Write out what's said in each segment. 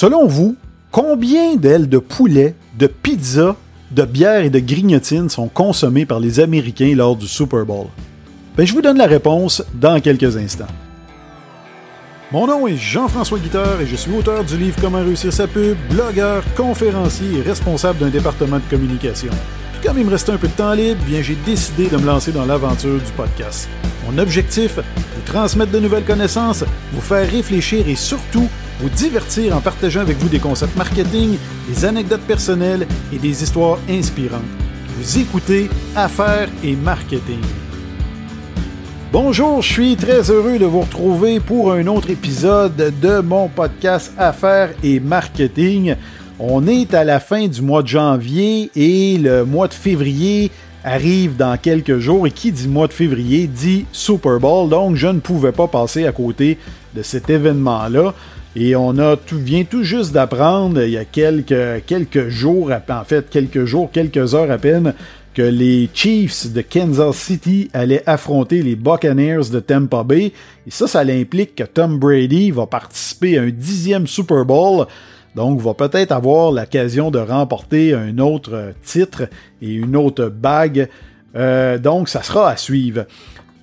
Selon vous, combien d'ailes de poulet, de pizza, de bière et de grignotines sont consommées par les Américains lors du Super Bowl? Ben, je vous donne la réponse dans quelques instants. Mon nom est Jean-François Guitard et je suis auteur du livre Comment réussir sa pub, blogueur, conférencier et responsable d'un département de communication. Puis comme il me restait un peu de temps libre, bien j'ai décidé de me lancer dans l'aventure du podcast. Mon objectif, vous transmettre de nouvelles connaissances, vous faire réfléchir et surtout vous divertir en partageant avec vous des concepts marketing, des anecdotes personnelles et des histoires inspirantes. Vous écoutez Affaires et Marketing. Bonjour, je suis très heureux de vous retrouver pour un autre épisode de mon podcast Affaires et Marketing. On est à la fin du mois de janvier et le mois de février arrive dans quelques jours. Et qui dit mois de février dit Super Bowl. Donc, je ne pouvais pas passer à côté de cet événement-là. Et on vient tout juste d'apprendre il y a quelques, quelques jours, en fait quelques jours, quelques heures à peine, que les Chiefs de Kansas City allaient affronter les Buccaneers de Tampa Bay. Et ça, ça implique que Tom Brady va participer à un dixième Super Bowl. Donc, va peut-être avoir l'occasion de remporter un autre titre et une autre bague. Euh, donc, ça sera à suivre.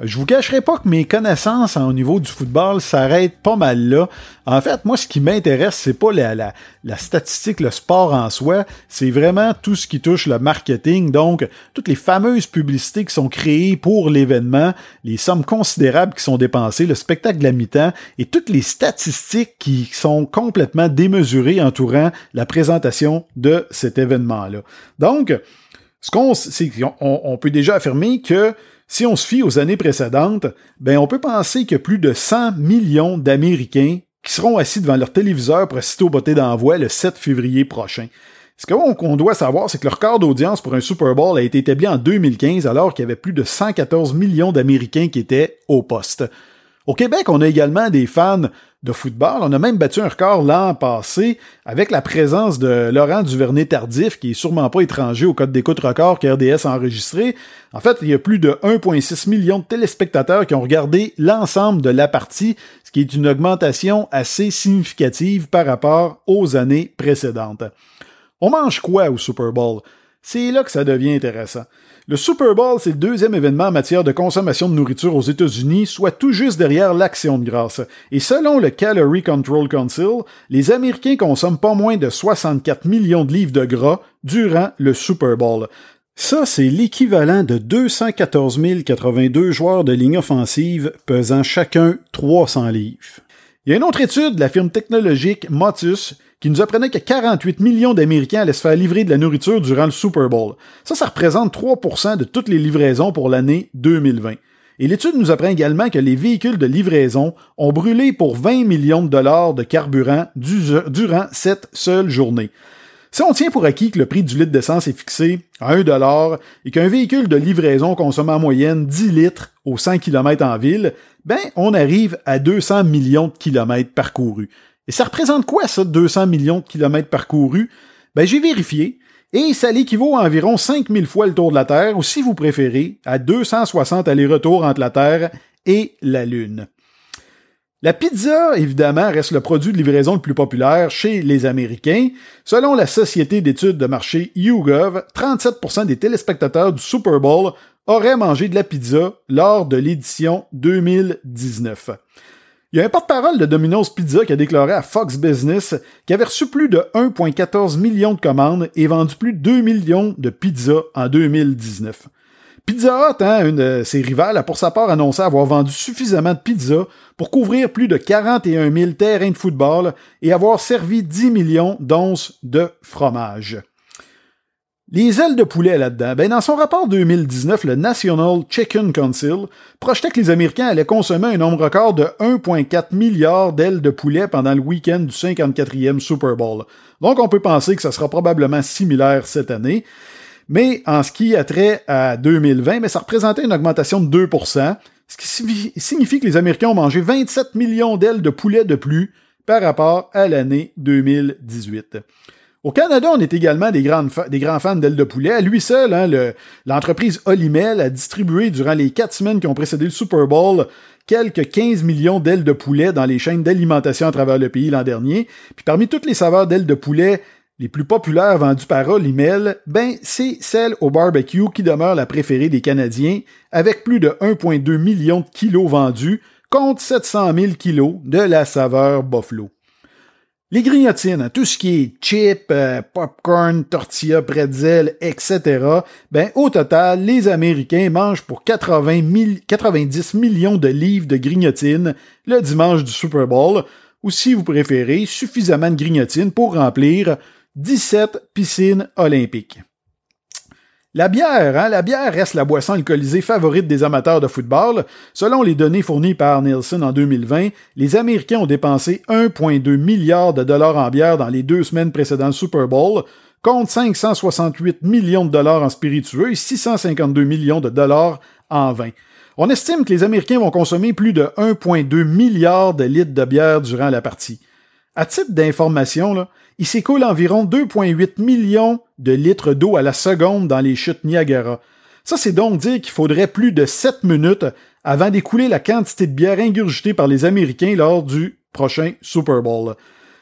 Je vous cacherai pas que mes connaissances au niveau du football s'arrêtent pas mal là. En fait, moi, ce qui m'intéresse, c'est pas la, la, statistique, le sport en soi, c'est vraiment tout ce qui touche le marketing. Donc, toutes les fameuses publicités qui sont créées pour l'événement, les sommes considérables qui sont dépensées, le spectacle de la mi-temps et toutes les statistiques qui sont complètement démesurées entourant la présentation de cet événement-là. Donc, ce qu'on, c'est on peut déjà affirmer que si on se fie aux années précédentes, ben on peut penser que plus de 100 millions d'Américains qui seront assis devant leur téléviseur pour assister au d'envoi le 7 février prochain. Ce qu'on doit savoir, c'est que le record d'audience pour un Super Bowl a été établi en 2015 alors qu'il y avait plus de 114 millions d'Américains qui étaient au poste. Au Québec, on a également des fans de football. On a même battu un record l'an passé avec la présence de Laurent Duvernay-Tardif, qui est sûrement pas étranger au code d'écoute record qu'RDS a enregistré. En fait, il y a plus de 1,6 million de téléspectateurs qui ont regardé l'ensemble de la partie, ce qui est une augmentation assez significative par rapport aux années précédentes. On mange quoi au Super Bowl? C'est là que ça devient intéressant. Le Super Bowl, c'est le deuxième événement en matière de consommation de nourriture aux États-Unis, soit tout juste derrière l'Action de grâce. Et selon le Calorie Control Council, les Américains consomment pas moins de 64 millions de livres de gras durant le Super Bowl. Ça, c'est l'équivalent de 214 082 joueurs de ligne offensive pesant chacun 300 livres. Il y a une autre étude de la firme technologique Motus qui nous apprenait que 48 millions d'Américains allaient se faire livrer de la nourriture durant le Super Bowl. Ça, ça représente 3% de toutes les livraisons pour l'année 2020. Et l'étude nous apprend également que les véhicules de livraison ont brûlé pour 20 millions de dollars de carburant durant cette seule journée. Si on tient pour acquis que le prix du litre d'essence est fixé à 1 dollar et qu'un véhicule de livraison consomme en moyenne 10 litres aux 100 km en ville, ben on arrive à 200 millions de kilomètres parcourus. Et ça représente quoi, ça, 200 millions de kilomètres parcourus? Ben, j'ai vérifié, et ça l'équivaut à environ 5000 fois le tour de la Terre, ou si vous préférez, à 260 allers-retours entre la Terre et la Lune. La pizza, évidemment, reste le produit de livraison le plus populaire chez les Américains. Selon la société d'études de marché YouGov, 37% des téléspectateurs du Super Bowl auraient mangé de la pizza lors de l'édition 2019. Il y a un porte-parole de Domino's Pizza qui a déclaré à Fox Business qu'il avait reçu plus de 1,14 million de commandes et vendu plus de 2 millions de pizzas en 2019. Pizza Hut, hein, une de ses rivales, a pour sa part annoncé avoir vendu suffisamment de pizzas pour couvrir plus de 41 000 terrains de football et avoir servi 10 millions d'onces de fromage. Les ailes de poulet là-dedans, ben dans son rapport 2019, le National Chicken Council projetait que les Américains allaient consommer un nombre record de 1,4 milliard d'ailes de poulet pendant le week-end du 54e Super Bowl. Donc on peut penser que ça sera probablement similaire cette année. Mais en ce qui a trait à 2020, mais ça représentait une augmentation de 2%, ce qui signifie que les Américains ont mangé 27 millions d'ailes de poulet de plus par rapport à l'année 2018. Au Canada, on est également des, grands fans d'ailes de poulet. Lui seul, hein, l'entreprise Olimel a distribué durant les quatre semaines qui ont précédé le Super Bowl quelques 15 millions d'ailes de poulet dans les chaînes d'alimentation à travers le pays l'an dernier. Puis parmi toutes les saveurs d'ailes de poulet les plus populaires vendues par Olimel, ben c'est celle au barbecue qui demeure la préférée des Canadiens, avec plus de 1,2 million de kilos vendus contre 700 000 kilos de la saveur Buffalo. Les grignotines, hein, tout ce qui est chips, euh, popcorn, tortilla, pretzel, etc., ben, au total, les Américains mangent pour 80 90 millions de livres de grignotines le dimanche du Super Bowl, ou si vous préférez, suffisamment de grignotines pour remplir 17 piscines olympiques. La bière, hein, la bière reste la boisson alcoolisée favorite des amateurs de football. Selon les données fournies par Nielsen en 2020, les Américains ont dépensé 1,2 milliard de dollars en bière dans les deux semaines précédant le Super Bowl, contre 568 millions de dollars en spiritueux et 652 millions de dollars en vin. On estime que les Américains vont consommer plus de 1,2 milliard de litres de bière durant la partie. À titre d'information, il s'écoule environ 2,8 millions de litres d'eau à la seconde dans les chutes Niagara. Ça, c'est donc dire qu'il faudrait plus de 7 minutes avant d'écouler la quantité de bière ingurgitée par les Américains lors du prochain Super Bowl.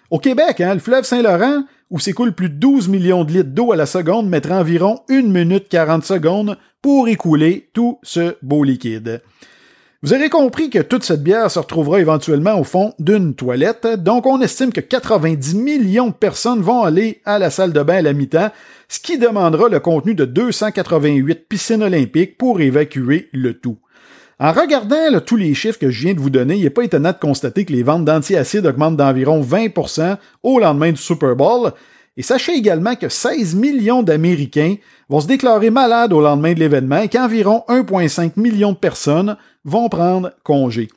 Au Québec, hein, le fleuve Saint-Laurent, où s'écoule plus de 12 millions de litres d'eau à la seconde, mettra environ 1 minute 40 secondes pour écouler tout ce beau liquide. Vous aurez compris que toute cette bière se retrouvera éventuellement au fond d'une toilette, donc on estime que 90 millions de personnes vont aller à la salle de bain à la mi-temps, ce qui demandera le contenu de 288 piscines olympiques pour évacuer le tout. En regardant tous les chiffres que je viens de vous donner, il n'est pas étonnant de constater que les ventes d'antiacides augmentent d'environ 20% au lendemain du Super Bowl, et sachez également que 16 millions d'Américains vont se déclarer malades au lendemain de l'événement et qu'environ 1,5 million de personnes vont prendre congé.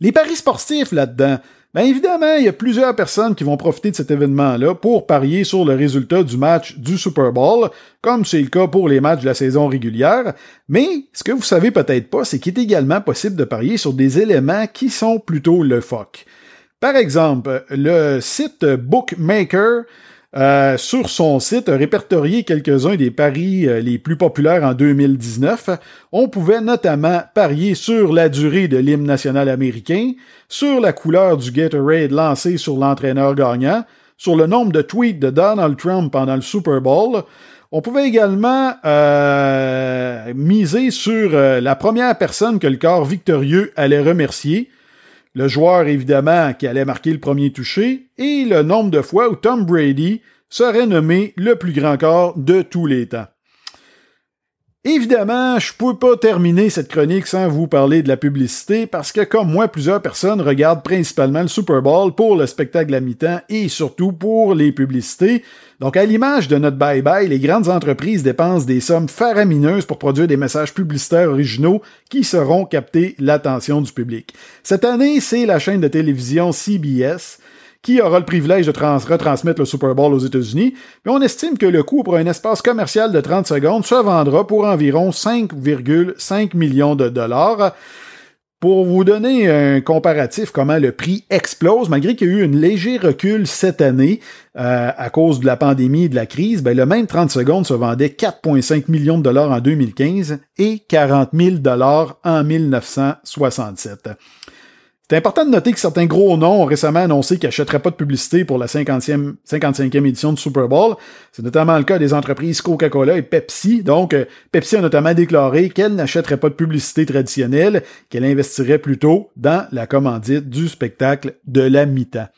Les paris sportifs là-dedans, bien évidemment, il y a plusieurs personnes qui vont profiter de cet événement-là pour parier sur le résultat du match du Super Bowl, comme c'est le cas pour les matchs de la saison régulière, mais ce que vous savez peut-être pas, c'est qu'il est également possible de parier sur des éléments qui sont plutôt le foc. Par exemple, le site Bookmaker euh, sur son site, a répertorié quelques-uns des paris euh, les plus populaires en 2019. On pouvait notamment parier sur la durée de l'hymne national américain, sur la couleur du Gatorade lancé sur l'entraîneur gagnant, sur le nombre de tweets de Donald Trump pendant le Super Bowl. On pouvait également euh, miser sur la première personne que le corps victorieux allait remercier, le joueur évidemment qui allait marquer le premier touché, et le nombre de fois où Tom Brady serait nommé le plus grand corps de tous les temps. Évidemment, je peux pas terminer cette chronique sans vous parler de la publicité parce que comme moi, plusieurs personnes regardent principalement le Super Bowl pour le spectacle à mi-temps et surtout pour les publicités. Donc à l'image de notre bye-bye, les grandes entreprises dépensent des sommes faramineuses pour produire des messages publicitaires originaux qui seront capter l'attention du public. Cette année, c'est la chaîne de télévision CBS qui aura le privilège de retransmettre le Super Bowl aux États-Unis, mais on estime que le coût pour un espace commercial de 30 secondes se vendra pour environ 5,5 millions de dollars. Pour vous donner un comparatif comment le prix explose, malgré qu'il y a eu un léger recul cette année euh, à cause de la pandémie et de la crise, ben le même 30 secondes se vendait 4,5 millions de dollars en 2015 et 40 000 dollars en 1967. C'est important de noter que certains gros noms ont récemment annoncé qu'ils n'achèteraient pas de publicité pour la 50e, 55e édition du Super Bowl. C'est notamment le cas des entreprises Coca-Cola et Pepsi. Donc, euh, Pepsi a notamment déclaré qu'elle n'achèterait pas de publicité traditionnelle, qu'elle investirait plutôt dans la commandite du spectacle de la mi-temps.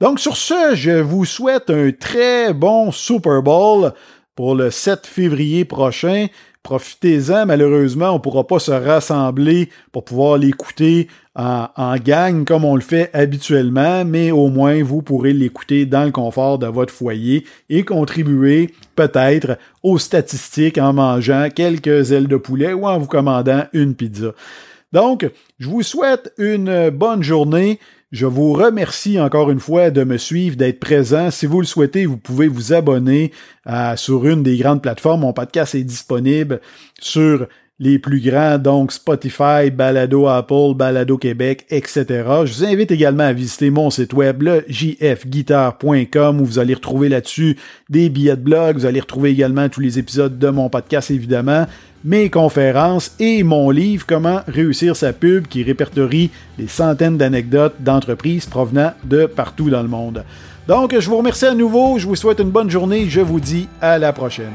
Donc, sur ce, je vous souhaite un très bon Super Bowl pour le 7 février prochain. Profitez-en, malheureusement, on ne pourra pas se rassembler pour pouvoir l'écouter en, gang comme on le fait habituellement, mais au moins vous pourrez l'écouter dans le confort de votre foyer et contribuer peut-être aux statistiques en mangeant quelques ailes de poulet ou en vous commandant une pizza. Donc, je vous souhaite une bonne journée. Je vous remercie encore une fois de me suivre, d'être présent. Si vous le souhaitez, vous pouvez vous abonner sur une des grandes plateformes. Mon podcast est disponible sur les plus grands, donc Spotify, Balado Apple, Balado Québec, etc. Je vous invite également à visiter mon site web, le jfguitar.com, où vous allez retrouver là-dessus des billets de blog, vous allez retrouver également tous les épisodes de mon podcast, évidemment, mes conférences et mon livre Comment réussir sa pub, qui répertorie des centaines d'anecdotes d'entreprises provenant de partout dans le monde. Donc, je vous remercie à nouveau, je vous souhaite une bonne journée, je vous dis à la prochaine.